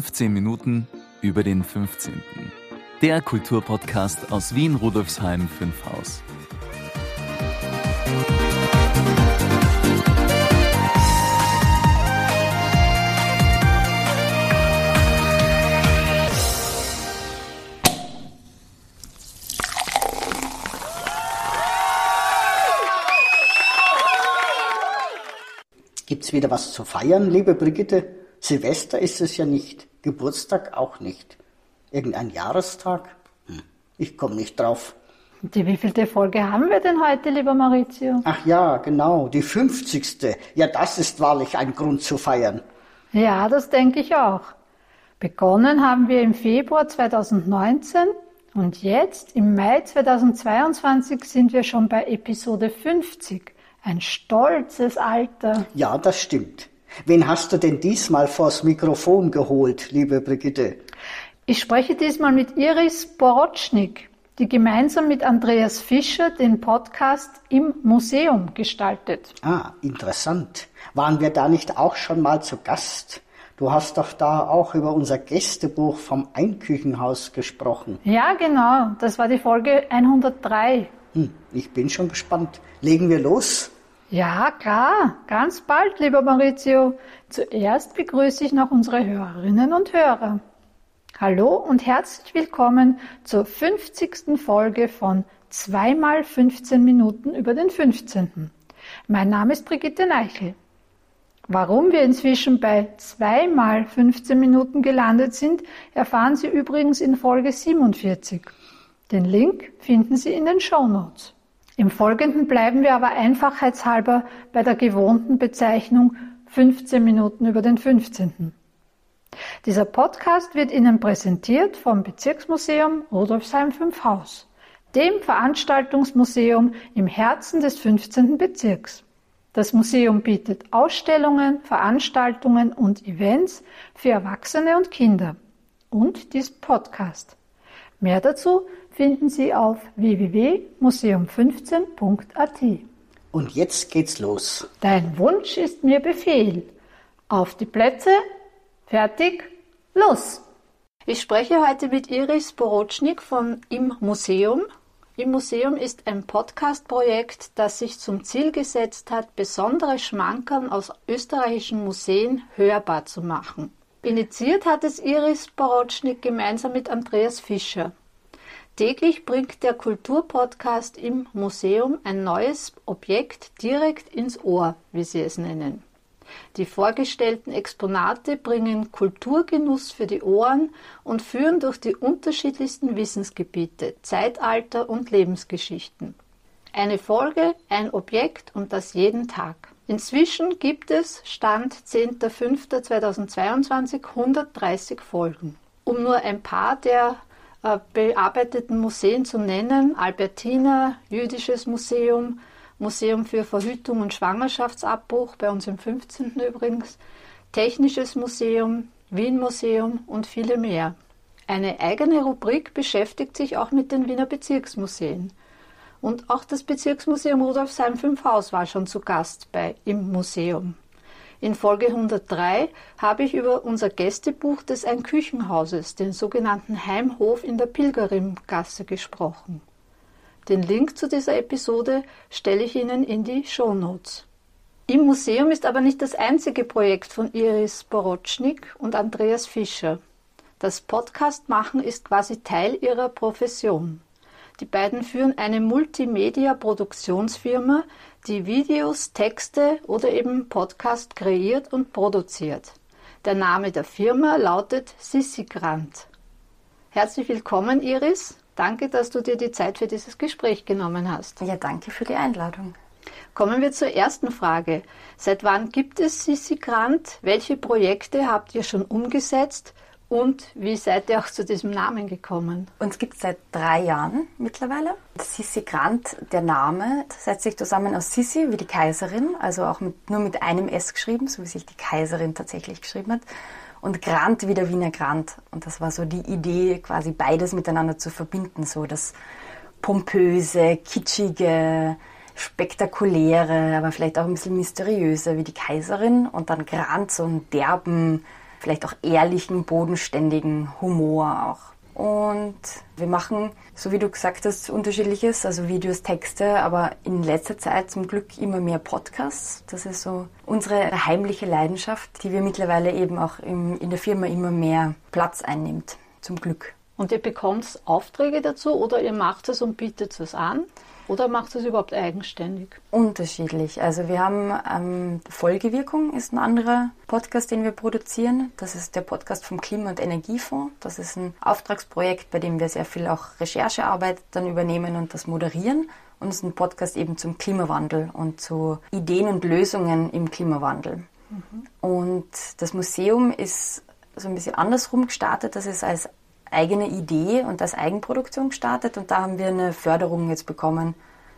15 Minuten über den 15. Der Kulturpodcast aus Wien Rudolfsheim 5 Haus. Gibt's wieder was zu feiern, liebe Brigitte? Silvester ist es ja nicht, Geburtstag auch nicht. Irgendein Jahrestag? Hm, ich komme nicht drauf. Die wievielte Folge haben wir denn heute, lieber Maurizio? Ach ja, genau, die 50. Ja, das ist wahrlich ein Grund zu feiern. Ja, das denke ich auch. Begonnen haben wir im Februar 2019 und jetzt im Mai 2022 sind wir schon bei Episode 50. Ein stolzes Alter. Ja, das stimmt. Wen hast du denn diesmal vors Mikrofon geholt, liebe Brigitte? Ich spreche diesmal mit Iris Borotschnik, die gemeinsam mit Andreas Fischer den Podcast im Museum gestaltet. Ah, interessant. Waren wir da nicht auch schon mal zu Gast? Du hast doch da auch über unser Gästebuch vom Einküchenhaus gesprochen. Ja, genau. Das war die Folge 103. Hm, ich bin schon gespannt. Legen wir los? Ja, klar, ganz bald, lieber Maurizio. Zuerst begrüße ich noch unsere Hörerinnen und Hörer. Hallo und herzlich willkommen zur 50. Folge von 2 mal 15 Minuten über den 15. Mein Name ist Brigitte Neichel. Warum wir inzwischen bei 2 mal 15 Minuten gelandet sind, erfahren Sie übrigens in Folge 47. Den Link finden Sie in den Show Notes. Im Folgenden bleiben wir aber einfachheitshalber bei der gewohnten Bezeichnung 15 Minuten über den 15. Dieser Podcast wird Ihnen präsentiert vom Bezirksmuseum Rudolfsheim 5 Haus, dem Veranstaltungsmuseum im Herzen des 15. Bezirks. Das Museum bietet Ausstellungen, Veranstaltungen und Events für Erwachsene und Kinder und diesen Podcast. Mehr dazu finden Sie auf www.museum15.at. Und jetzt geht's los. Dein Wunsch ist mir Befehl. Auf die Plätze, fertig, los! Ich spreche heute mit Iris Borotschnik von Im Museum. Im Museum ist ein Podcast-Projekt, das sich zum Ziel gesetzt hat, besondere Schmankern aus österreichischen Museen hörbar zu machen. Initiiert hat es Iris Borotschnik gemeinsam mit Andreas Fischer. Täglich bringt der Kulturpodcast im Museum ein neues Objekt direkt ins Ohr, wie sie es nennen. Die vorgestellten Exponate bringen Kulturgenuss für die Ohren und führen durch die unterschiedlichsten Wissensgebiete, Zeitalter und Lebensgeschichten. Eine Folge, ein Objekt und das jeden Tag. Inzwischen gibt es, Stand 10.05.2022, 130 Folgen. Um nur ein paar der bearbeiteten Museen zu nennen. Albertina, Jüdisches Museum, Museum für Verhütung und Schwangerschaftsabbruch, bei uns im 15. übrigens, Technisches Museum, Wien Museum und viele mehr. Eine eigene Rubrik beschäftigt sich auch mit den Wiener Bezirksmuseen. Und auch das Bezirksmuseum Rudolfsheim 5 Haus war schon zu Gast bei im Museum. In Folge 103 habe ich über unser Gästebuch des Ein-Küchenhauses, den sogenannten Heimhof in der Pilgerimgasse, gesprochen. Den Link zu dieser Episode stelle ich Ihnen in die Show Notes. Im Museum ist aber nicht das einzige Projekt von Iris Borotschnik und Andreas Fischer. Das Podcast machen ist quasi Teil ihrer Profession. Die beiden führen eine Multimedia-Produktionsfirma, die Videos, Texte oder eben Podcast kreiert und produziert. Der Name der Firma lautet Sissi Grant. Herzlich willkommen, Iris. Danke, dass du dir die Zeit für dieses Gespräch genommen hast. Ja, danke für die Einladung. Kommen wir zur ersten Frage. Seit wann gibt es Sissi Grant? Welche Projekte habt ihr schon umgesetzt? Und wie seid ihr auch zu diesem Namen gekommen? Uns gibt es seit drei Jahren mittlerweile. Sissi Grant, der Name, setzt sich zusammen aus Sissi wie die Kaiserin, also auch mit, nur mit einem S geschrieben, so wie sich die Kaiserin tatsächlich geschrieben hat. Und Grant wie der Wiener Grant. Und das war so die Idee, quasi beides miteinander zu verbinden. So das pompöse, kitschige, spektakuläre, aber vielleicht auch ein bisschen mysteriöse wie die Kaiserin. Und dann Grant, so einen derben, vielleicht auch ehrlichen, bodenständigen Humor auch. Und wir machen, so wie du gesagt hast, unterschiedliches, also Videos, Texte, aber in letzter Zeit zum Glück immer mehr Podcasts. Das ist so unsere heimliche Leidenschaft, die wir mittlerweile eben auch im, in der Firma immer mehr Platz einnimmt. Zum Glück. Und ihr bekommt Aufträge dazu oder ihr macht es und bietet es an? Oder macht es überhaupt eigenständig? Unterschiedlich. Also wir haben ähm, Folgewirkung ist ein anderer Podcast, den wir produzieren. Das ist der Podcast vom Klima- und Energiefonds. Das ist ein Auftragsprojekt, bei dem wir sehr viel auch Recherchearbeit dann übernehmen und das moderieren. Und es ist ein Podcast eben zum Klimawandel und zu Ideen und Lösungen im Klimawandel. Mhm. Und das Museum ist so ein bisschen andersrum gestartet. Das ist als eigene Idee und als Eigenproduktion gestartet und da haben wir eine Förderung jetzt bekommen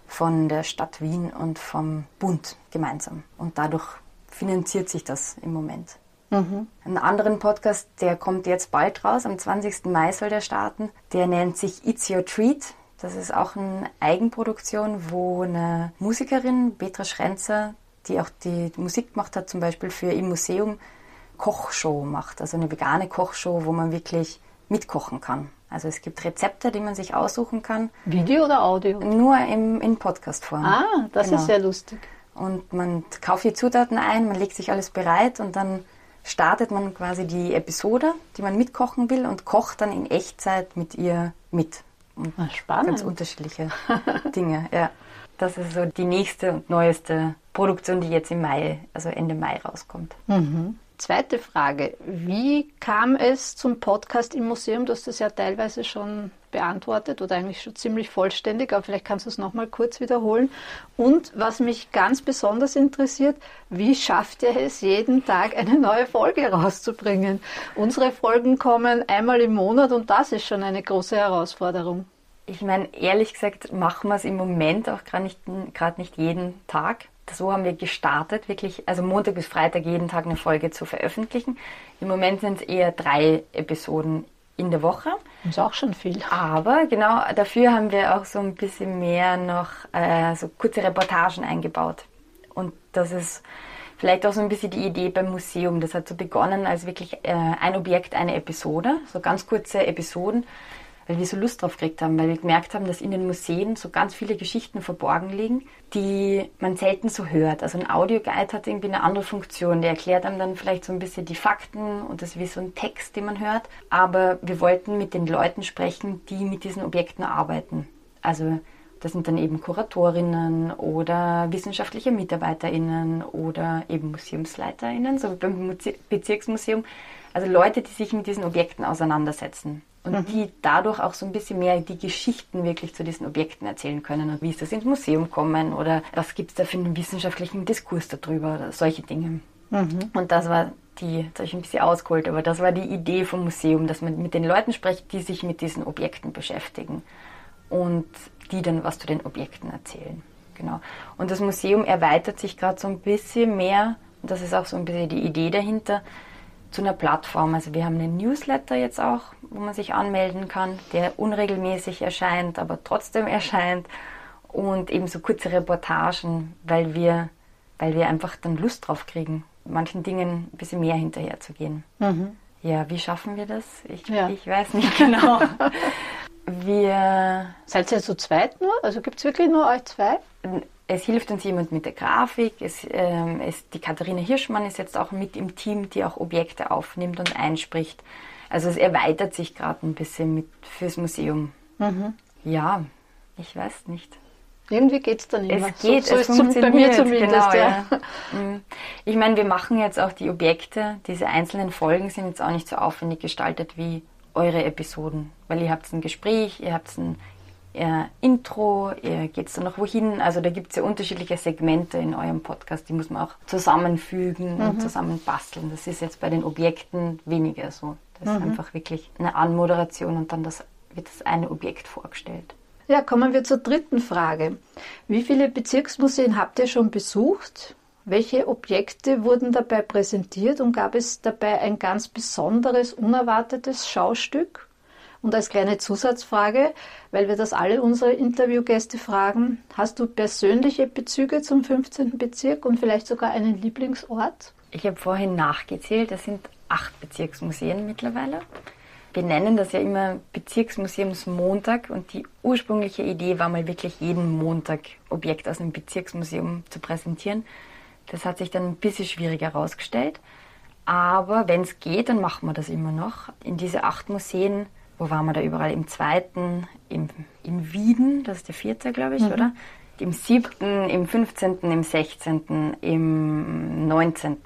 von der Stadt Wien und vom Bund gemeinsam. Und dadurch finanziert sich das im Moment. Mhm. Einen anderen Podcast, der kommt jetzt bald raus, am 20. Mai soll der starten. Der nennt sich It's Your Treat. Das ist auch eine Eigenproduktion, wo eine Musikerin, Petra Schrenzer, die auch die Musik gemacht hat, zum Beispiel für im Museum, Kochshow macht. Also eine vegane Kochshow, wo man wirklich mitkochen kann. Also es gibt Rezepte, die man sich aussuchen kann. Video oder Audio? Nur im, in Podcast-Form. Ah, das genau. ist sehr lustig. Und man kauft die Zutaten ein, man legt sich alles bereit und dann startet man quasi die Episode, die man mitkochen will und kocht dann in Echtzeit mit ihr mit. Und ah, Spannend. Ganz unterschiedliche Dinge, ja. Das ist so die nächste und neueste Produktion, die jetzt im Mai, also Ende Mai rauskommt. Mhm. Zweite Frage. Wie kam es zum Podcast im Museum? Du hast das ja teilweise schon beantwortet oder eigentlich schon ziemlich vollständig, aber vielleicht kannst du es nochmal kurz wiederholen. Und was mich ganz besonders interessiert, wie schafft ihr es, jeden Tag eine neue Folge rauszubringen? Unsere Folgen kommen einmal im Monat und das ist schon eine große Herausforderung. Ich meine, ehrlich gesagt, machen wir es im Moment auch gerade nicht, nicht jeden Tag so haben wir gestartet, wirklich, also Montag bis Freitag jeden Tag eine Folge zu veröffentlichen. Im Moment sind es eher drei Episoden in der Woche. Das ist auch schon viel. Aber genau dafür haben wir auch so ein bisschen mehr noch äh, so kurze Reportagen eingebaut. Und das ist vielleicht auch so ein bisschen die Idee beim Museum. Das hat so begonnen als wirklich äh, ein Objekt, eine Episode, so ganz kurze Episoden weil wir so Lust drauf gekriegt haben, weil wir gemerkt haben, dass in den Museen so ganz viele Geschichten verborgen liegen, die man selten so hört. Also ein Audioguide hat irgendwie eine andere Funktion. Der erklärt einem dann vielleicht so ein bisschen die Fakten und das ist wie so ein Text, den man hört. Aber wir wollten mit den Leuten sprechen, die mit diesen Objekten arbeiten. Also das sind dann eben Kuratorinnen oder wissenschaftliche MitarbeiterInnen oder eben MuseumsleiterInnen, so wie beim Bezirksmuseum. Also Leute, die sich mit diesen Objekten auseinandersetzen und mhm. die dadurch auch so ein bisschen mehr die Geschichten wirklich zu diesen Objekten erzählen können und wie ist das ins Museum kommen oder was gibt es da für einen wissenschaftlichen Diskurs darüber oder solche Dinge. Mhm. Und das war die, jetzt habe ich ein bisschen ausgeholt, aber das war die Idee vom Museum, dass man mit den Leuten spricht, die sich mit diesen Objekten beschäftigen und die dann was zu den Objekten erzählen. Genau. Und das Museum erweitert sich gerade so ein bisschen mehr, und das ist auch so ein bisschen die Idee dahinter, zu einer Plattform. Also wir haben einen Newsletter jetzt auch, wo man sich anmelden kann, der unregelmäßig erscheint, aber trotzdem erscheint. Und eben so kurze Reportagen, weil wir, weil wir einfach dann Lust drauf kriegen, manchen Dingen ein bisschen mehr hinterher zu gehen. Mhm. Ja, wie schaffen wir das? Ich, ja. ich weiß nicht genau. wir. Seid ihr zu zweit nur? Also gibt es wirklich nur euch zwei? Es hilft uns jemand mit der Grafik. Es, ähm, es, die Katharina Hirschmann ist jetzt auch mit im Team, die auch Objekte aufnimmt und einspricht. Also es erweitert sich gerade ein bisschen mit fürs Museum. Mhm. Ja, ich weiß nicht. Irgendwie geht es dann immer. Es geht, so, so es ist funktioniert. Bei mir zumindest, genau, ja. ja. Mhm. Ich meine, wir machen jetzt auch die Objekte. Diese einzelnen Folgen sind jetzt auch nicht so aufwendig gestaltet wie eure Episoden, weil ihr habt ein Gespräch, ihr habt ein äh, Intro, geht es dann noch wohin? Also da gibt es ja unterschiedliche Segmente in eurem Podcast, die muss man auch zusammenfügen mhm. und zusammenbasteln. Das ist jetzt bei den Objekten weniger so. Das mhm. ist einfach wirklich eine Anmoderation und dann das, wird das eine Objekt vorgestellt. Ja, kommen wir zur dritten Frage. Wie viele Bezirksmuseen habt ihr schon besucht? Welche Objekte wurden dabei präsentiert und gab es dabei ein ganz besonderes, unerwartetes Schaustück? Und als kleine Zusatzfrage, weil wir das alle unsere Interviewgäste fragen, hast du persönliche Bezüge zum 15. Bezirk und vielleicht sogar einen Lieblingsort? Ich habe vorhin nachgezählt, es sind acht Bezirksmuseen mittlerweile. Wir nennen das ja immer Bezirksmuseumsmontag und die ursprüngliche Idee war mal wirklich jeden Montag Objekt aus einem Bezirksmuseum zu präsentieren. Das hat sich dann ein bisschen schwieriger herausgestellt. Aber wenn es geht, dann machen wir das immer noch. In diese acht Museen, wo waren wir da überall? Im zweiten, im, in Wieden, das ist der vierte, glaube ich, mhm. oder? Im siebten, im 15., im 16., im 19.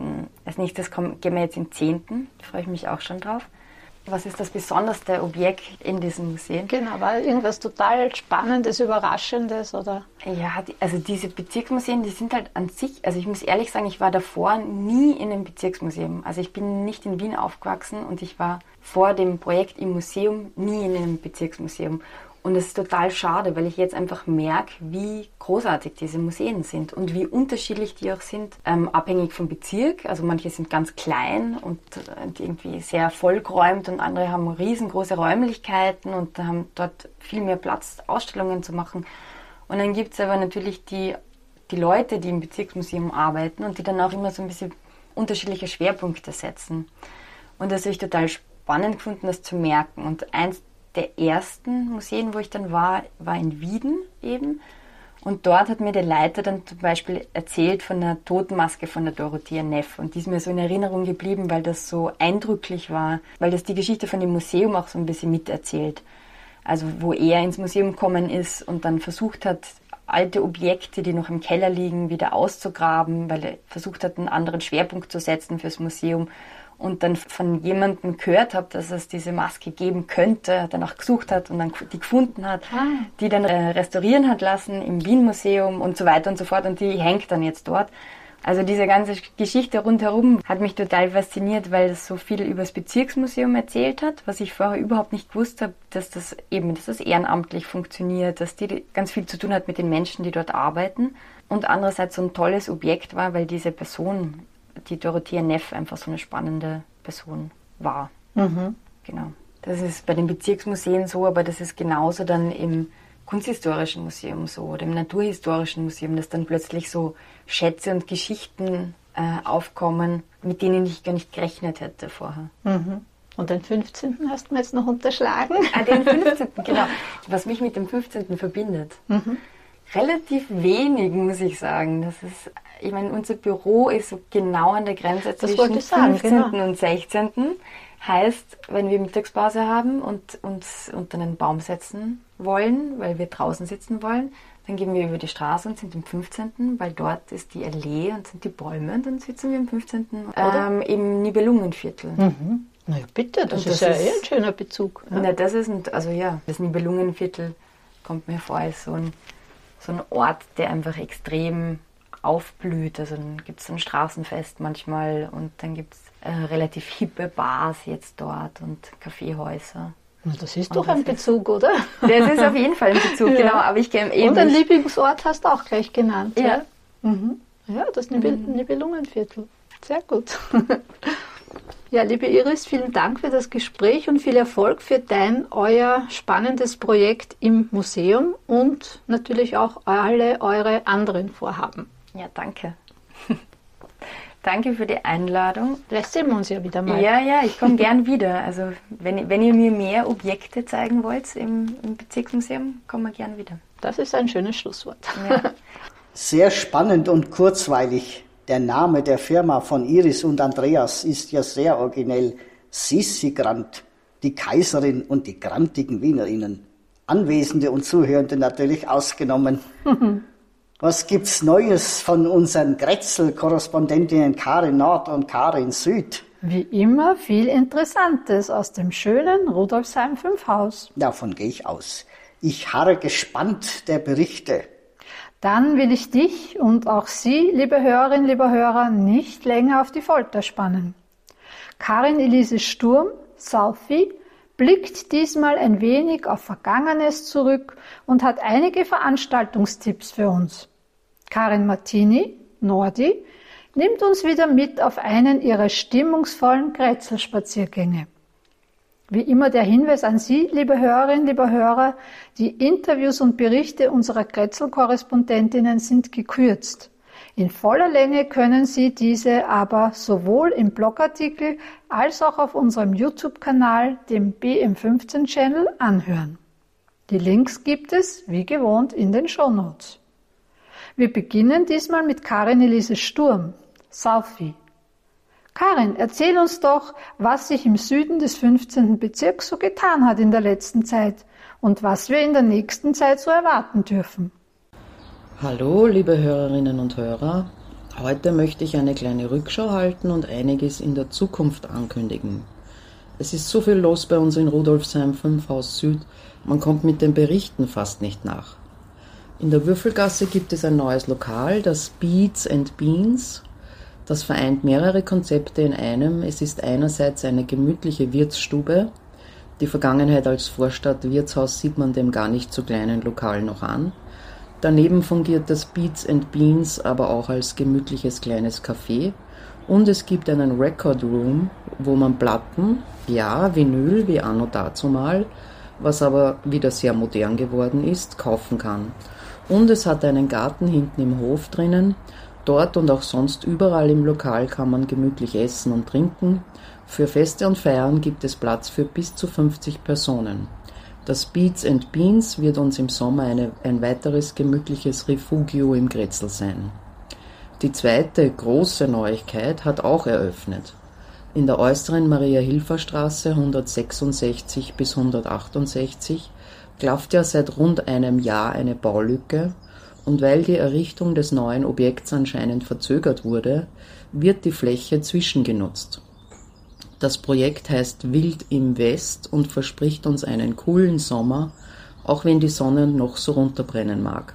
Als nächstes kommen, gehen wir jetzt im zehnten. Da freue ich mich auch schon drauf. Was ist das besonderste Objekt in diesem Museum? Genau, war irgendwas total Spannendes, Überraschendes oder? Ja, die, also diese Bezirksmuseen, die sind halt an sich, also ich muss ehrlich sagen, ich war davor nie in einem Bezirksmuseum. Also ich bin nicht in Wien aufgewachsen und ich war vor dem Projekt im Museum nie in einem Bezirksmuseum. Und es ist total schade, weil ich jetzt einfach merke, wie großartig diese Museen sind und wie unterschiedlich die auch sind, ähm, abhängig vom Bezirk. Also manche sind ganz klein und, irgendwie sehr vollgeräumt und andere haben riesengroße Räumlichkeiten und haben dort viel mehr Platz, Ausstellungen zu machen. Und dann gibt es aber natürlich die, die Leute, die im Bezirksmuseum arbeiten und die dann auch immer so ein bisschen unterschiedliche Schwerpunkte setzen. Und das habe ich total spannend gefunden, das zu merken. Und eins der ersten Museen, wo ich dann war, war in Wieden eben. Und dort hat mir der Leiter dann zum Beispiel erzählt von der Totenmaske von der Dorothea Neff. Und die ist mir so in Erinnerung geblieben, weil das so eindrücklich war, weil das die Geschichte von dem Museum auch so ein bisschen miterzählt. Also wo er ins Museum gekommen ist und dann versucht hat, alte Objekte, die noch im Keller liegen, wieder auszugraben, weil er versucht hat, einen anderen Schwerpunkt zu setzen fürs Museum und dann von jemandem gehört habe, dass es diese Maske geben könnte, danach gesucht hat und dann die gefunden hat, ah. die dann äh, restaurieren hat lassen im Wien Museum und so weiter und so fort und die hängt dann jetzt dort. Also diese ganze Geschichte rundherum hat mich total fasziniert, weil es so viel über das Bezirksmuseum erzählt hat, was ich vorher überhaupt nicht gewusst habe, dass das eben, dass das ehrenamtlich funktioniert, dass die ganz viel zu tun hat mit den Menschen, die dort arbeiten und andererseits so ein tolles Objekt war, weil diese Person die Dorothea Neff einfach so eine spannende Person war. Mhm. Genau. Das ist bei den Bezirksmuseen so, aber das ist genauso dann im Kunsthistorischen Museum so oder im Naturhistorischen Museum, dass dann plötzlich so Schätze und Geschichten äh, aufkommen, mit denen ich gar nicht gerechnet hätte vorher. Mhm. Und den 15. hast du mir jetzt noch unterschlagen? Ah, den 15. genau. Was mich mit dem 15. verbindet. Mhm. Relativ wenig, muss ich sagen. Das ist ich meine, unser Büro ist so genau an der Grenze das zwischen sagen, 15. Genau. und 16. Heißt, wenn wir Mittagspause haben und uns unter einen Baum setzen wollen, weil wir draußen sitzen wollen, dann gehen wir über die Straße und sind im 15., weil dort ist die Allee und sind die Bäume und dann sitzen wir im 15. Ähm, im Nibelungenviertel. Mhm. Na ja, bitte, das, das ist ja ist, eh ein schöner Bezug. Ja. Na, das ist, ein, also ja, das Nibelungenviertel kommt mir vor als so ein, so ein Ort, der einfach extrem aufblüht. Also dann gibt es ein Straßenfest manchmal und dann gibt es äh, relativ hippe Bars jetzt dort und Kaffeehäuser. Das ist und doch ein Bezug, oder? Das ist auf jeden Fall ein Bezug, ja. genau. Aber ich eben Und ein Lieblingsort hast du auch gleich genannt. Ja, ja, mhm. ja das mhm. Nibelungenviertel. Sehr gut. Ja, liebe Iris, vielen Dank für das Gespräch und viel Erfolg für dein, euer spannendes Projekt im Museum und natürlich auch alle eure anderen Vorhaben. Ja, danke. Danke für die Einladung. Vielleicht sehen wir uns ja wieder mal. Ja, ja, ich komme gern wieder. Also wenn, wenn ihr mir mehr Objekte zeigen wollt im, im Bezirksmuseum, kommen wir gern wieder. Das ist ein schönes Schlusswort. Ja. Sehr spannend und kurzweilig. Der Name der Firma von Iris und Andreas ist ja sehr originell. Sissi Grant, die Kaiserin und die grantigen Wienerinnen. Anwesende und Zuhörende natürlich ausgenommen. Was gibt's Neues von unseren Grätzl-Korrespondentinnen Karin Nord und Karin Süd? Wie immer viel Interessantes aus dem schönen Rudolfsheim 5 Haus. Davon gehe ich aus. Ich harre gespannt der Berichte. Dann will ich dich und auch Sie, liebe Hörerinnen, liebe Hörer, nicht länger auf die Folter spannen. Karin Elise Sturm, Southie, blickt diesmal ein wenig auf Vergangenes zurück und hat einige Veranstaltungstipps für uns. Karin Martini, Nordi, nimmt uns wieder mit auf einen ihrer stimmungsvollen Kretzelspaziergänge. Wie immer der Hinweis an Sie, liebe Hörerinnen, liebe Hörer, die Interviews und Berichte unserer Kretzel-Korrespondentinnen sind gekürzt. In voller Länge können Sie diese aber sowohl im Blogartikel als auch auf unserem YouTube-Kanal, dem BM15-Channel, anhören. Die Links gibt es, wie gewohnt, in den Shownotes. Wir beginnen diesmal mit Karin Elise Sturm, Southie. Karin, erzähl uns doch, was sich im Süden des 15. Bezirks so getan hat in der letzten Zeit und was wir in der nächsten Zeit so erwarten dürfen. Hallo, liebe Hörerinnen und Hörer. Heute möchte ich eine kleine Rückschau halten und einiges in der Zukunft ankündigen. Es ist so viel los bei uns in Rudolfsheim 5 Haus Süd, man kommt mit den Berichten fast nicht nach. In der Würfelgasse gibt es ein neues Lokal, das Beats and Beans. Das vereint mehrere Konzepte in einem. Es ist einerseits eine gemütliche Wirtsstube. Die Vergangenheit als Vorstadt Wirtshaus sieht man dem gar nicht so kleinen Lokal noch an. Daneben fungiert das Beats and Beans aber auch als gemütliches kleines Café. Und es gibt einen Record Room, wo man Platten, ja, Vinyl wie anno dazumal, was aber wieder sehr modern geworden ist, kaufen kann. Und es hat einen Garten hinten im Hof drinnen. Dort und auch sonst überall im Lokal kann man gemütlich essen und trinken. Für Feste und Feiern gibt es Platz für bis zu 50 Personen. Das Beats and Beans wird uns im Sommer eine, ein weiteres gemütliches Refugio im Grätzl sein. Die zweite große Neuigkeit hat auch eröffnet. In der äußeren Maria-Hilfer-Straße 166 bis 168 klafft ja seit rund einem Jahr eine Baulücke und weil die Errichtung des neuen Objekts anscheinend verzögert wurde, wird die Fläche zwischengenutzt. Das Projekt heißt Wild im West und verspricht uns einen coolen Sommer, auch wenn die Sonne noch so runterbrennen mag.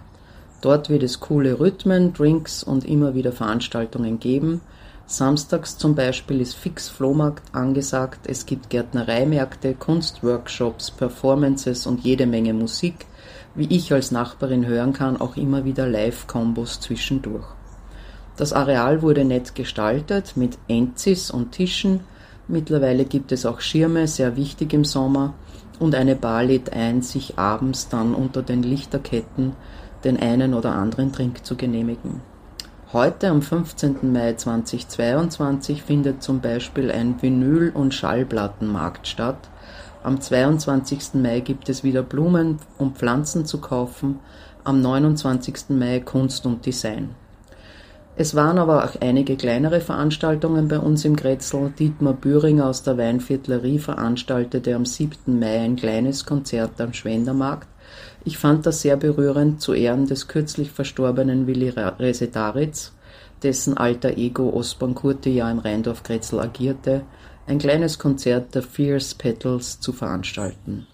Dort wird es coole Rhythmen, Drinks und immer wieder Veranstaltungen geben. Samstags zum Beispiel ist fix Flohmarkt angesagt, es gibt Gärtnereimärkte, Kunstworkshops, Performances und jede Menge Musik, wie ich als Nachbarin hören kann, auch immer wieder Live-Kombos zwischendurch. Das Areal wurde nett gestaltet mit Enzis und Tischen, Mittlerweile gibt es auch Schirme, sehr wichtig im Sommer, und eine Bar lädt ein, sich abends dann unter den Lichterketten den einen oder anderen Trink zu genehmigen. Heute am 15. Mai 2022 findet zum Beispiel ein Vinyl- und Schallplattenmarkt statt. Am 22. Mai gibt es wieder Blumen und Pflanzen zu kaufen. Am 29. Mai Kunst und Design. Es waren aber auch einige kleinere Veranstaltungen bei uns im Grätzl. Dietmar Büringer aus der Weinviertlerie veranstaltete am 7. Mai ein kleines Konzert am Schwendermarkt. Ich fand das sehr berührend zu Ehren des kürzlich verstorbenen Willi Resetaritz, dessen alter Ego Osborn Kurte ja im Rheindorf Grätzl agierte, ein kleines Konzert der Fierce Petals zu veranstalten.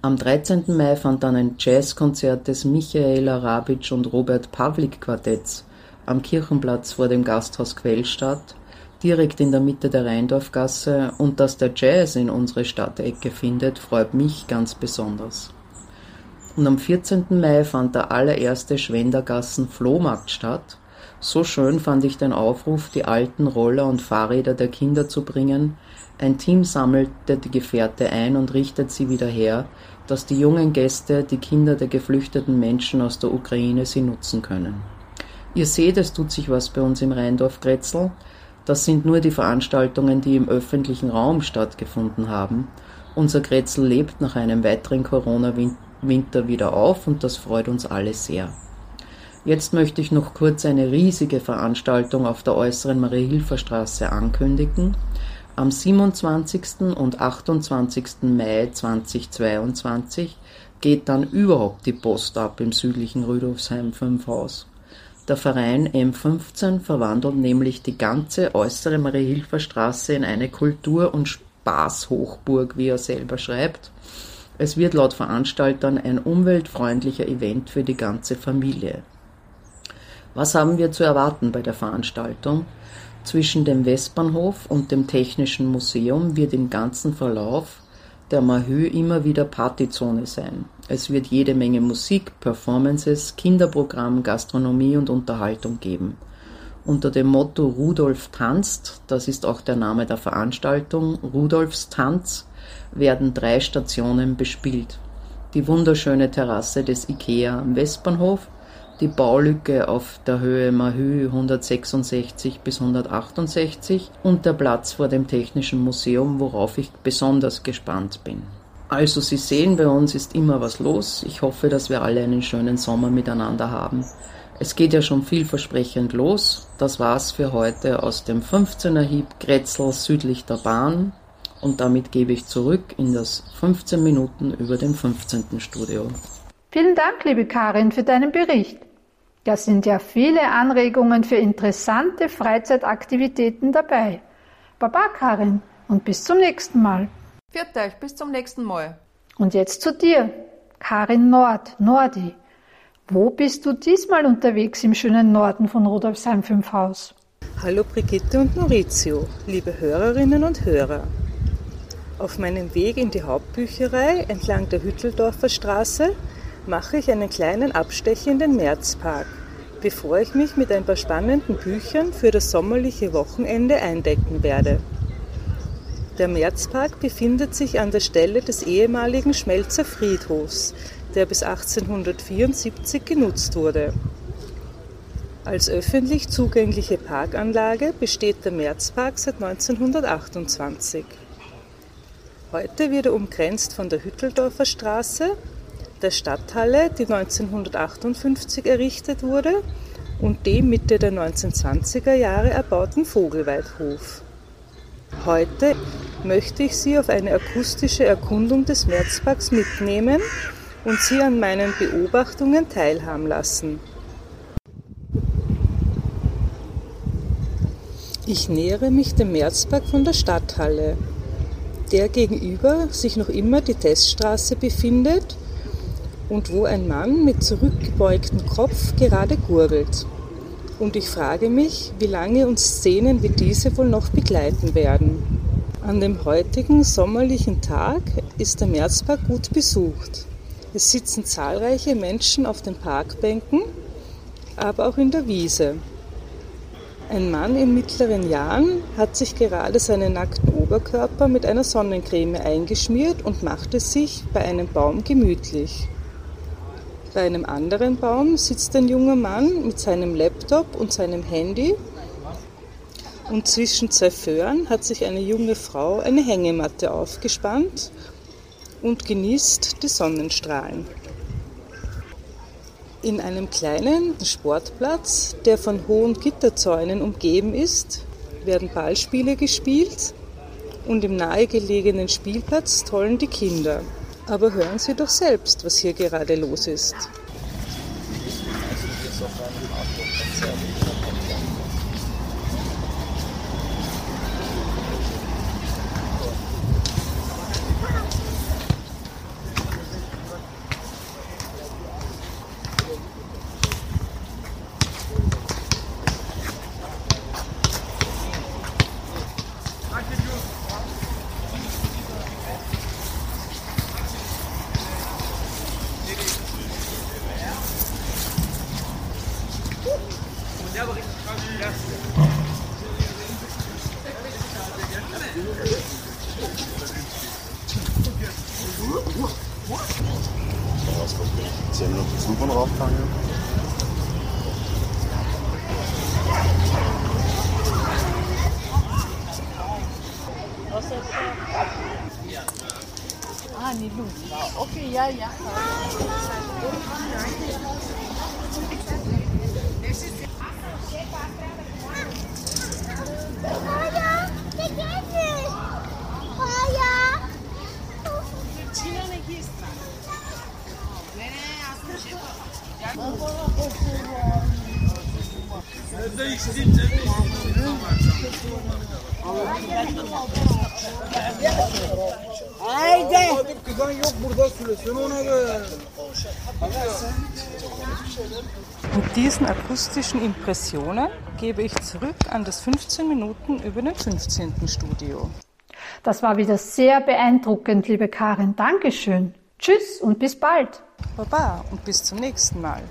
Am 13. Mai fand dann ein Jazzkonzert des Michael Arabitsch und Robert Pavlik Quartetts am Kirchenplatz vor dem Gasthaus Quellstadt, direkt in der Mitte der Rheindorfgasse und dass der Jazz in unsere Stadtecke findet, freut mich ganz besonders. Und am 14. Mai fand der allererste Schwendergassen Flohmarkt statt. So schön fand ich den Aufruf, die alten Roller und Fahrräder der Kinder zu bringen. Ein Team sammelte die Gefährte ein und richtet sie wieder her, dass die jungen Gäste, die Kinder der geflüchteten Menschen aus der Ukraine sie nutzen können. Ihr seht, es tut sich was bei uns im Rheindorf-Grätzl. Das sind nur die Veranstaltungen, die im öffentlichen Raum stattgefunden haben. Unser Grätzl lebt nach einem weiteren Corona-Winter wieder auf und das freut uns alle sehr. Jetzt möchte ich noch kurz eine riesige Veranstaltung auf der äußeren Marie-Hilfer-Straße ankündigen. Am 27. und 28. Mai 2022 geht dann überhaupt die Post ab im südlichen Rüdolfsheim 5 Haus. Der Verein M15 verwandelt nämlich die ganze äußere Marie-Hilfer-Straße in eine Kultur- und Spaßhochburg, wie er selber schreibt. Es wird laut Veranstaltern ein umweltfreundlicher Event für die ganze Familie. Was haben wir zu erwarten bei der Veranstaltung? Zwischen dem Westbahnhof und dem Technischen Museum wird im ganzen Verlauf der Mahö immer wieder Partyzone sein. Es wird jede Menge Musik, Performances, Kinderprogramm, Gastronomie und Unterhaltung geben. Unter dem Motto Rudolf tanzt, das ist auch der Name der Veranstaltung, Rudolfs Tanz, werden drei Stationen bespielt. Die wunderschöne Terrasse des IKEA am Westbahnhof, die Baulücke auf der Höhe Mahü 166 bis 168 und der Platz vor dem Technischen Museum, worauf ich besonders gespannt bin. Also Sie sehen, bei uns ist immer was los. Ich hoffe, dass wir alle einen schönen Sommer miteinander haben. Es geht ja schon vielversprechend los. Das war's für heute aus dem 15er Hieb Grätzl südlich der Bahn. Und damit gebe ich zurück in das 15 Minuten über dem 15. Studio. Vielen Dank, liebe Karin, für deinen Bericht. Da sind ja viele Anregungen für interessante Freizeitaktivitäten dabei. Baba, Karin, und bis zum nächsten Mal. Viert euch, bis zum nächsten Mal. Und jetzt zu dir, Karin Nord, Nordi. Wo bist du diesmal unterwegs im schönen Norden von Rudolfsheim 5 Haus? Hallo Brigitte und Maurizio, liebe Hörerinnen und Hörer. Auf meinem Weg in die Hauptbücherei entlang der Hütteldorfer Straße mache ich einen kleinen Abstecher in den Märzpark, bevor ich mich mit ein paar spannenden Büchern für das sommerliche Wochenende eindecken werde. Der Märzpark befindet sich an der Stelle des ehemaligen Schmelzer Friedhofs, der bis 1874 genutzt wurde. Als öffentlich zugängliche Parkanlage besteht der Märzpark seit 1928. Heute wird er umgrenzt von der Hütteldorfer Straße, der Stadthalle, die 1958 errichtet wurde, und dem Mitte der 1920er Jahre erbauten Vogelweidhof. Heute möchte ich Sie auf eine akustische Erkundung des Märzparks mitnehmen und Sie an meinen Beobachtungen teilhaben lassen. Ich nähere mich dem Märzpark von der Stadthalle, der gegenüber sich noch immer die Teststraße befindet und wo ein Mann mit zurückgebeugtem Kopf gerade gurgelt. Und ich frage mich, wie lange uns Szenen wie diese wohl noch begleiten werden. An dem heutigen sommerlichen Tag ist der Märzpark gut besucht. Es sitzen zahlreiche Menschen auf den Parkbänken, aber auch in der Wiese. Ein Mann in mittleren Jahren hat sich gerade seinen nackten Oberkörper mit einer Sonnencreme eingeschmiert und macht es sich bei einem Baum gemütlich. Bei einem anderen Baum sitzt ein junger Mann mit seinem Laptop und seinem Handy und zwischen zwei Föhren hat sich eine junge Frau eine Hängematte aufgespannt und genießt die Sonnenstrahlen. In einem kleinen Sportplatz, der von hohen Gitterzäunen umgeben ist, werden Ballspiele gespielt und im nahegelegenen Spielplatz tollen die Kinder. Aber hören Sie doch selbst, was hier gerade los ist. Zehn Minuten Flug und rauffahren. Ah, Nilu. Okay, ja, ja. Mit diesen akustischen Impressionen gebe ich zurück an das 15 Minuten über den 15. Studio. Das war wieder sehr beeindruckend, liebe Karin. Dankeschön. Tschüss und bis bald. Baba und bis zum nächsten Mal.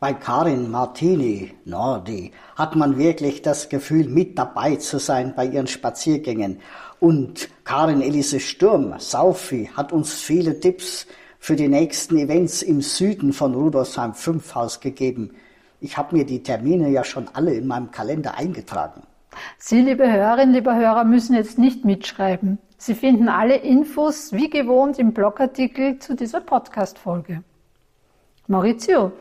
Bei Karin Martini Nordi hat man wirklich das Gefühl, mit dabei zu sein bei ihren Spaziergängen. Und Karin Elise Sturm, Saufi, hat uns viele Tipps für die nächsten Events im Süden von Rudolfsheim 5 Haus gegeben. Ich habe mir die Termine ja schon alle in meinem Kalender eingetragen. Sie, liebe Hörerinnen, liebe Hörer, müssen jetzt nicht mitschreiben. Sie finden alle Infos wie gewohnt im Blogartikel zu dieser Podcast-Folge. Maurizio,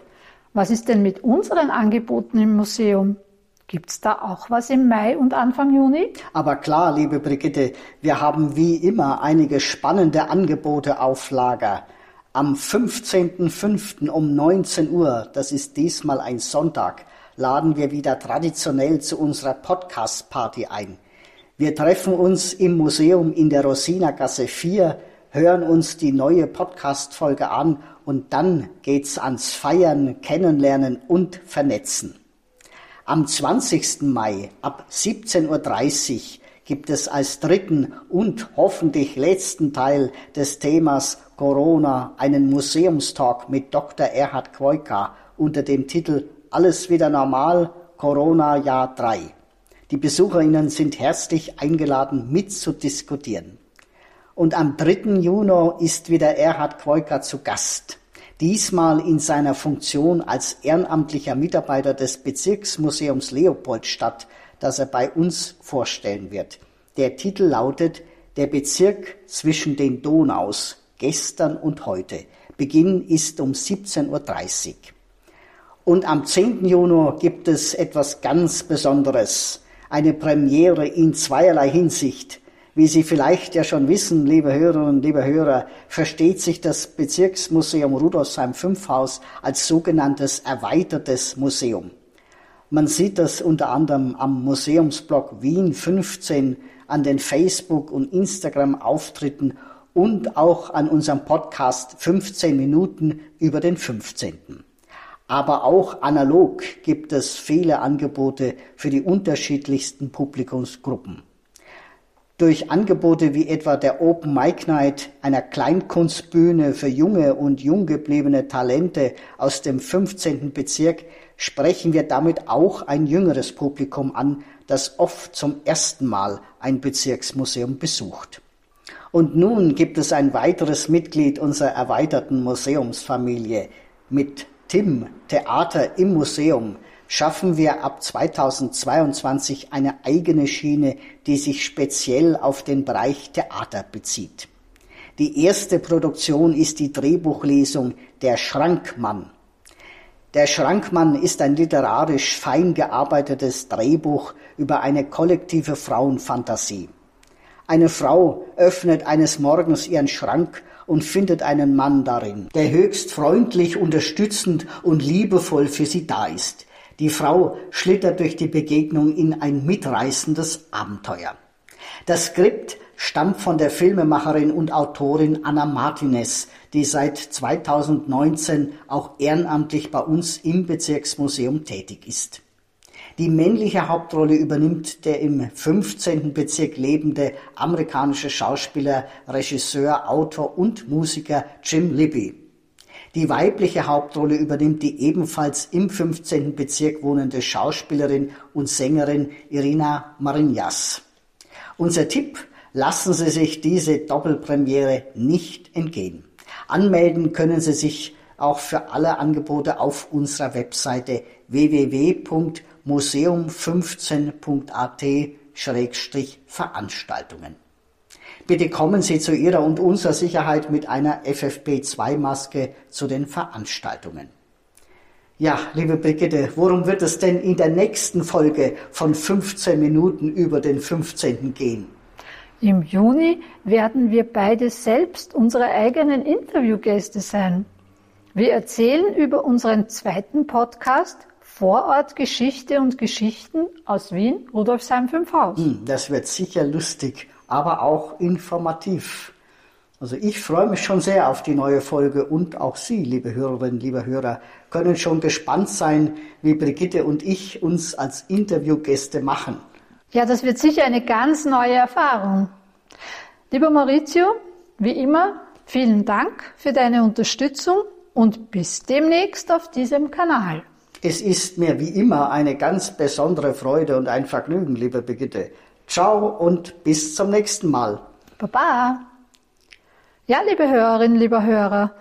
was ist denn mit unseren Angeboten im Museum? Gibt's da auch was im Mai und Anfang Juni? Aber klar, liebe Brigitte, wir haben wie immer einige spannende Angebote auf Lager. Am 15.05. um 19 Uhr, das ist diesmal ein Sonntag, laden wir wieder traditionell zu unserer Podcast-Party ein. Wir treffen uns im Museum in der Rosinergasse 4, hören uns die neue Podcast-Folge an und dann geht's ans Feiern, Kennenlernen und Vernetzen. Am 20. Mai ab 17.30 Uhr gibt es als dritten und hoffentlich letzten Teil des Themas Corona einen Museumstalk mit Dr. Erhard Kwoika unter dem Titel Alles wieder normal, Corona Jahr 3. Die Besucherinnen sind herzlich eingeladen mitzudiskutieren. Und am 3. Juni ist wieder Erhard Kwoika zu Gast diesmal in seiner Funktion als ehrenamtlicher Mitarbeiter des Bezirksmuseums Leopoldstadt, das er bei uns vorstellen wird. Der Titel lautet Der Bezirk zwischen den Donaus, gestern und heute. Beginn ist um 17.30 Uhr. Und am 10. Juni gibt es etwas ganz Besonderes, eine Premiere in zweierlei Hinsicht. Wie Sie vielleicht ja schon wissen, liebe Hörerinnen liebe Hörer, versteht sich das Bezirksmuseum Rudolfsheim 5 Haus als sogenanntes erweitertes Museum. Man sieht das unter anderem am Museumsblog Wien 15, an den Facebook- und Instagram-Auftritten und auch an unserem Podcast 15 Minuten über den 15. Aber auch analog gibt es viele Angebote für die unterschiedlichsten Publikumsgruppen. Durch Angebote wie etwa der Open Mic Night, einer Kleinkunstbühne für junge und jung gebliebene Talente aus dem 15. Bezirk, sprechen wir damit auch ein jüngeres Publikum an, das oft zum ersten Mal ein Bezirksmuseum besucht. Und nun gibt es ein weiteres Mitglied unserer erweiterten Museumsfamilie mit Tim Theater im Museum schaffen wir ab 2022 eine eigene Schiene, die sich speziell auf den Bereich Theater bezieht. Die erste Produktion ist die Drehbuchlesung Der Schrankmann. Der Schrankmann ist ein literarisch fein gearbeitetes Drehbuch über eine kollektive Frauenfantasie. Eine Frau öffnet eines Morgens ihren Schrank und findet einen Mann darin, der höchst freundlich, unterstützend und liebevoll für sie da ist. Die Frau schlittert durch die Begegnung in ein mitreißendes Abenteuer. Das Skript stammt von der Filmemacherin und Autorin Anna Martinez, die seit 2019 auch ehrenamtlich bei uns im Bezirksmuseum tätig ist. Die männliche Hauptrolle übernimmt der im 15. Bezirk lebende amerikanische Schauspieler, Regisseur, Autor und Musiker Jim Libby. Die weibliche Hauptrolle übernimmt die ebenfalls im 15. Bezirk wohnende Schauspielerin und Sängerin Irina Marinjas. Unser Tipp, lassen Sie sich diese Doppelpremiere nicht entgehen. Anmelden können Sie sich auch für alle Angebote auf unserer Webseite www.museum15.at-veranstaltungen. Bitte kommen Sie zu Ihrer und unserer Sicherheit mit einer FFP2-Maske zu den Veranstaltungen. Ja, liebe Brigitte, worum wird es denn in der nächsten Folge von 15 Minuten über den 15. gehen? Im Juni werden wir beide selbst unsere eigenen Interviewgäste sein. Wir erzählen über unseren zweiten Podcast Vorort Geschichte und Geschichten aus Wien, Rudolfsheim 5 Haus. Hm, das wird sicher lustig aber auch informativ. Also ich freue mich schon sehr auf die neue Folge und auch Sie, liebe Hörerinnen, liebe Hörer, können schon gespannt sein, wie Brigitte und ich uns als Interviewgäste machen. Ja, das wird sicher eine ganz neue Erfahrung. Lieber Maurizio, wie immer, vielen Dank für deine Unterstützung und bis demnächst auf diesem Kanal. Es ist mir wie immer eine ganz besondere Freude und ein Vergnügen, liebe Brigitte. Ciao und bis zum nächsten Mal. Baba. Ja, liebe Hörerinnen, lieber Hörer,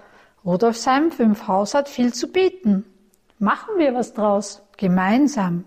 Rudolfsheim 5 Haus hat viel zu bieten. Machen wir was draus, gemeinsam.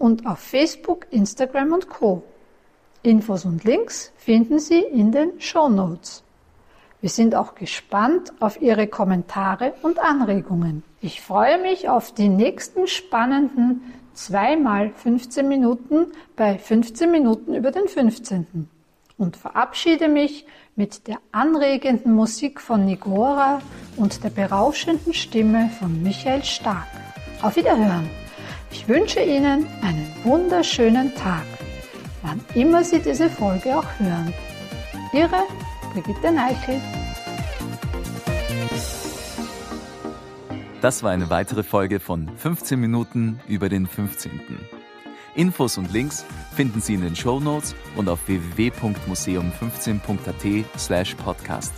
und auf Facebook, Instagram und Co. Infos und Links finden Sie in den Show Notes. Wir sind auch gespannt auf Ihre Kommentare und Anregungen. Ich freue mich auf die nächsten spannenden zweimal 15 Minuten bei 15 Minuten über den 15. und verabschiede mich mit der anregenden Musik von Nigora und der berauschenden Stimme von Michael Stark. Auf Wiederhören! Ich wünsche Ihnen einen wunderschönen Tag, wann immer Sie diese Folge auch hören. Ihre Brigitte Neichel. Das war eine weitere Folge von 15 Minuten über den 15. Infos und Links finden Sie in den Show Notes und auf www.museum15.at slash podcast.